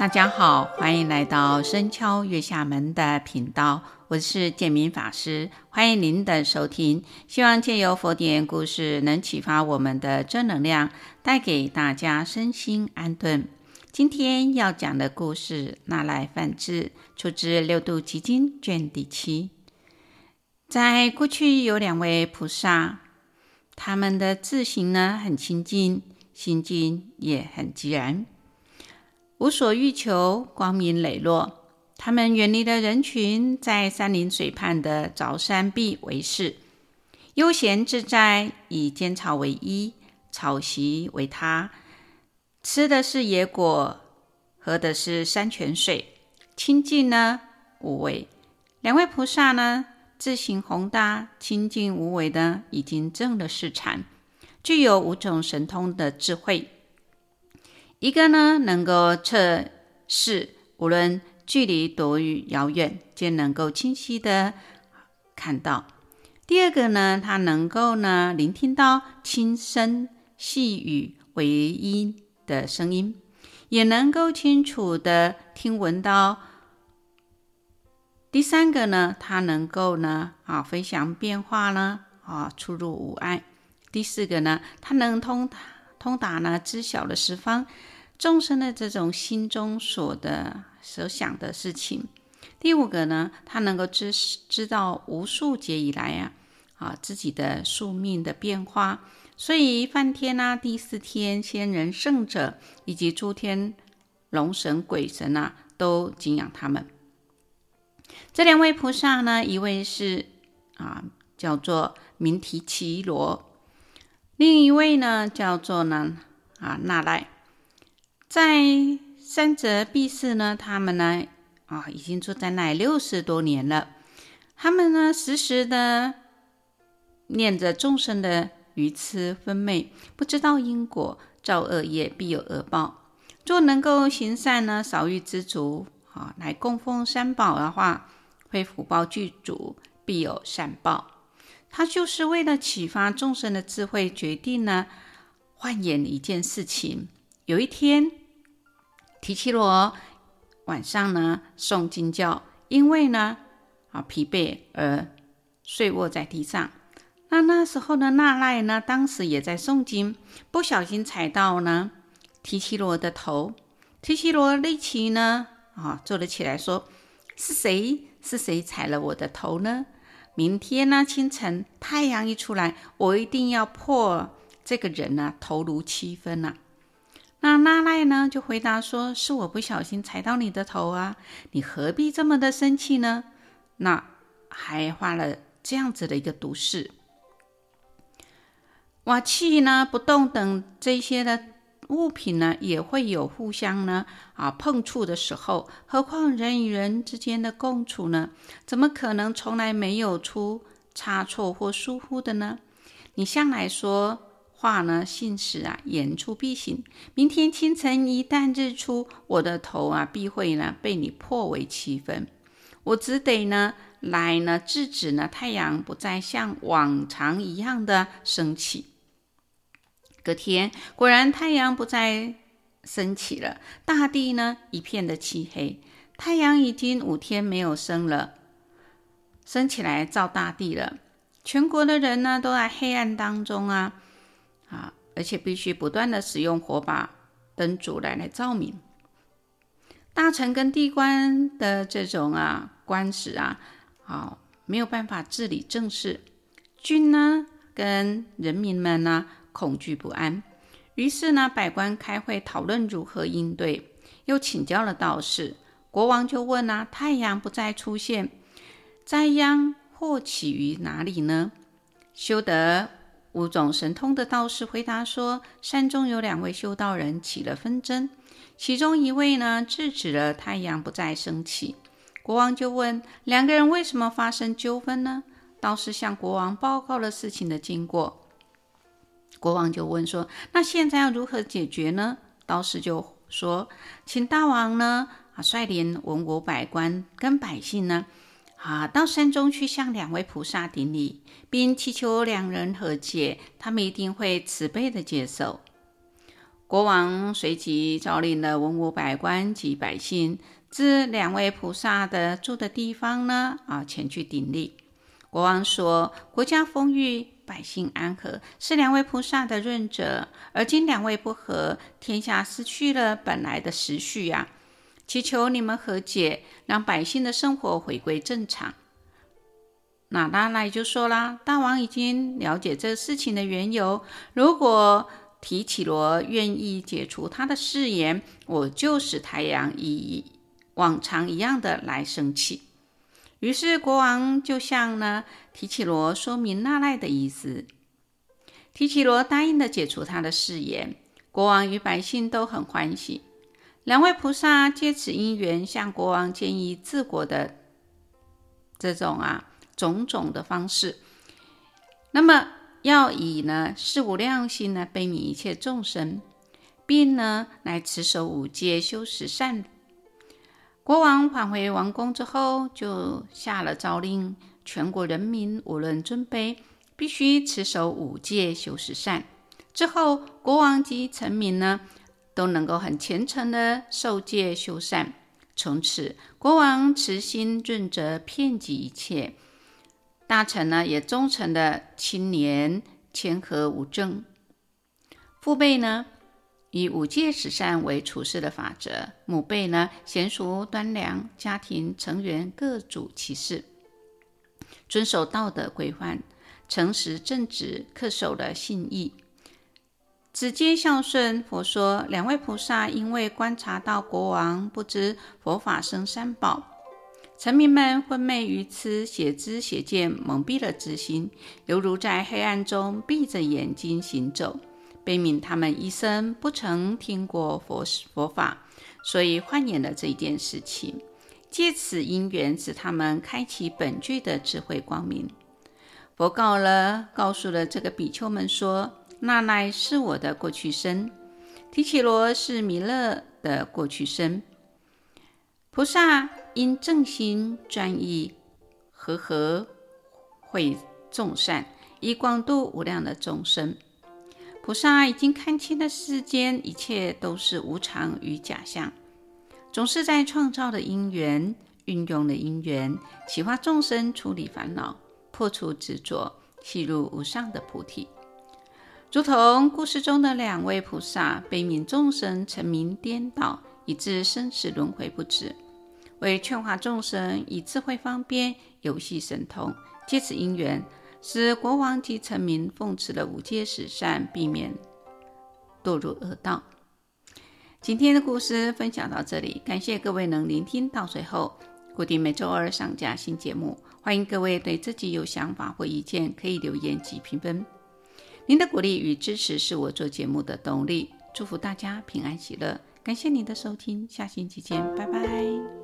大家好，欢迎来到深敲月下门的频道，我是建明法师，欢迎您的收听。希望借由佛典故事，能启发我们的正能量，带给大家身心安顿。今天要讲的故事，那赖梵志，出自《六度集经》卷第七。在过去有两位菩萨，他们的自行呢很清净，心境也很寂然。无所欲求，光明磊落。他们远离了人群，在山林水畔的凿山壁为室，悠闲自在，以尖草为衣，草席为榻，吃的是野果，喝的是山泉水，清净呢无为。两位菩萨呢，自行宏大，清净无为的，已经证了四禅，具有五种神通的智慧。一个呢，能够测试，无论距离多远遥远，皆能够清晰的看到。第二个呢，它能够呢，聆听到轻声细语为音的声音，也能够清楚的听闻到。第三个呢，它能够呢，啊，飞翔变化呢，啊，出入无碍。第四个呢，它能通通达呢，知晓了十方众生的这种心中所的所想的事情。第五个呢，他能够知知道无数劫以来啊啊自己的宿命的变化。所以梵天啊、第四天、仙人、圣者以及诸天龙神鬼神啊，都敬仰他们。这两位菩萨呢，一位是啊叫做名提奇罗。另一位呢，叫做呢啊那赖，在山泽壁室呢，他们呢啊已经住在那里六十多年了。他们呢时时的念着众生的愚痴昏昧，不知道因果，造恶业必有恶报。若能够行善呢，少欲知足啊，来供奉三宝的话，会福报具足，必有善报。他就是为了启发众生的智慧，决定呢，幻演一件事情。有一天，提只罗晚上呢诵经教，因为呢啊疲惫而睡卧在地上。那那时候呢那赖呢，当时也在诵经，不小心踩到呢提只罗的头。提只罗立即呢啊坐了起来，说：“是谁？是谁踩了我的头呢？”明天呢，清晨太阳一出来，我一定要破这个人呢头颅七分呐、那那赖呢就回答说：“是我不小心踩到你的头啊，你何必这么的生气呢？”那还画了这样子的一个毒誓，瓦器呢不动等这些的。物品呢也会有互相呢啊碰触的时候，何况人与人之间的共处呢？怎么可能从来没有出差错或疏忽的呢？你向来说话呢信实啊，言出必行。明天清晨一旦日出，我的头啊必会呢被你破为七分，我只得呢来呢制止呢太阳不再像往常一样的升起。隔天果然太阳不再升起了，大地呢一片的漆黑。太阳已经五天没有升了，升起来照大地了。全国的人呢都在黑暗当中啊啊，而且必须不断的使用火把、灯烛来来照明。大臣跟地官的这种啊官职啊，啊没有办法治理政事，君呢跟人民们呢。恐惧不安，于是呢，百官开会讨论如何应对，又请教了道士。国王就问啊：太阳不再出现，灾殃或起于哪里呢？修得五种神通的道士回答说：山中有两位修道人起了纷争，其中一位呢制止了太阳不再升起。国王就问：两个人为什么发生纠纷呢？道士向国王报告了事情的经过。国王就问说：“那现在要如何解决呢？”道士就说：“请大王呢啊率领文武百官跟百姓呢啊到山中去向两位菩萨顶礼，并祈求两人和解，他们一定会慈悲的接受。”国王随即召令了文武百官及百姓，至两位菩萨的住的地方呢，啊，前去顶礼。国王说：“国家丰裕，百姓安和，是两位菩萨的润泽。而今两位不和，天下失去了本来的时序呀、祈求你们和解，让百姓的生活回归正常。”那拉赖就说啦：“大王已经了解这事情的缘由，如果……”提起罗愿意解除他的誓言，我就使太阳以往常一样的来生气。于是国王就向呢提起罗说明那赖的意思。提起罗答应的解除他的誓言，国王与百姓都很欢喜。两位菩萨借此因缘向国王建议治国的这种啊种种的方式。那么。要以呢四无量心呢悲悯一切众生，并呢来持守五戒修持善。国王返回王宫之后，就下了诏令，全国人民无论尊卑，必须持守五戒修十善。之后，国王及臣民呢都能够很虔诚的受戒修善。从此，国王慈心润泽，遍及一切。大臣呢也忠诚的清廉谦和无争，父辈呢以五戒十善为处事的法则，母辈呢娴淑端良，家庭成员各主其事，遵守道德规范，诚实正直，恪守了信义，子皆孝顺。佛说两位菩萨因为观察到国王不知佛法生三宝。臣民们昏昧愚痴，邪知邪见蒙蔽了之心，犹如在黑暗中闭着眼睛行走。悲悯他们一生不曾听过佛佛法，所以幻演了这一件事情。借此因缘，使他们开启本具的智慧光明。佛告了，告诉了这个比丘们说：那赖是我的过去生，提起罗是弥勒的过去生。菩萨因正心专一，和合会众善，以广度无量的众生。菩萨已经看清了世间一切都是无常与假象，总是在创造的因缘，运用的因缘，启发众生处理烦恼，破除执着，契入无上的菩提。如同故事中的两位菩萨，悲悯众生沉迷颠倒。以致生死轮回不止，为劝化众生，以智慧方便，游戏神通，借此因缘，使国王及臣民奉持了五戒十善，避免堕入恶道。今天的故事分享到这里，感谢各位能聆听到最后。固定每周二上架新节目，欢迎各位对自己有想法或意见，可以留言及评分。您的鼓励与支持是我做节目的动力。祝福大家平安喜乐。感谢您的收听，下星期见，拜拜。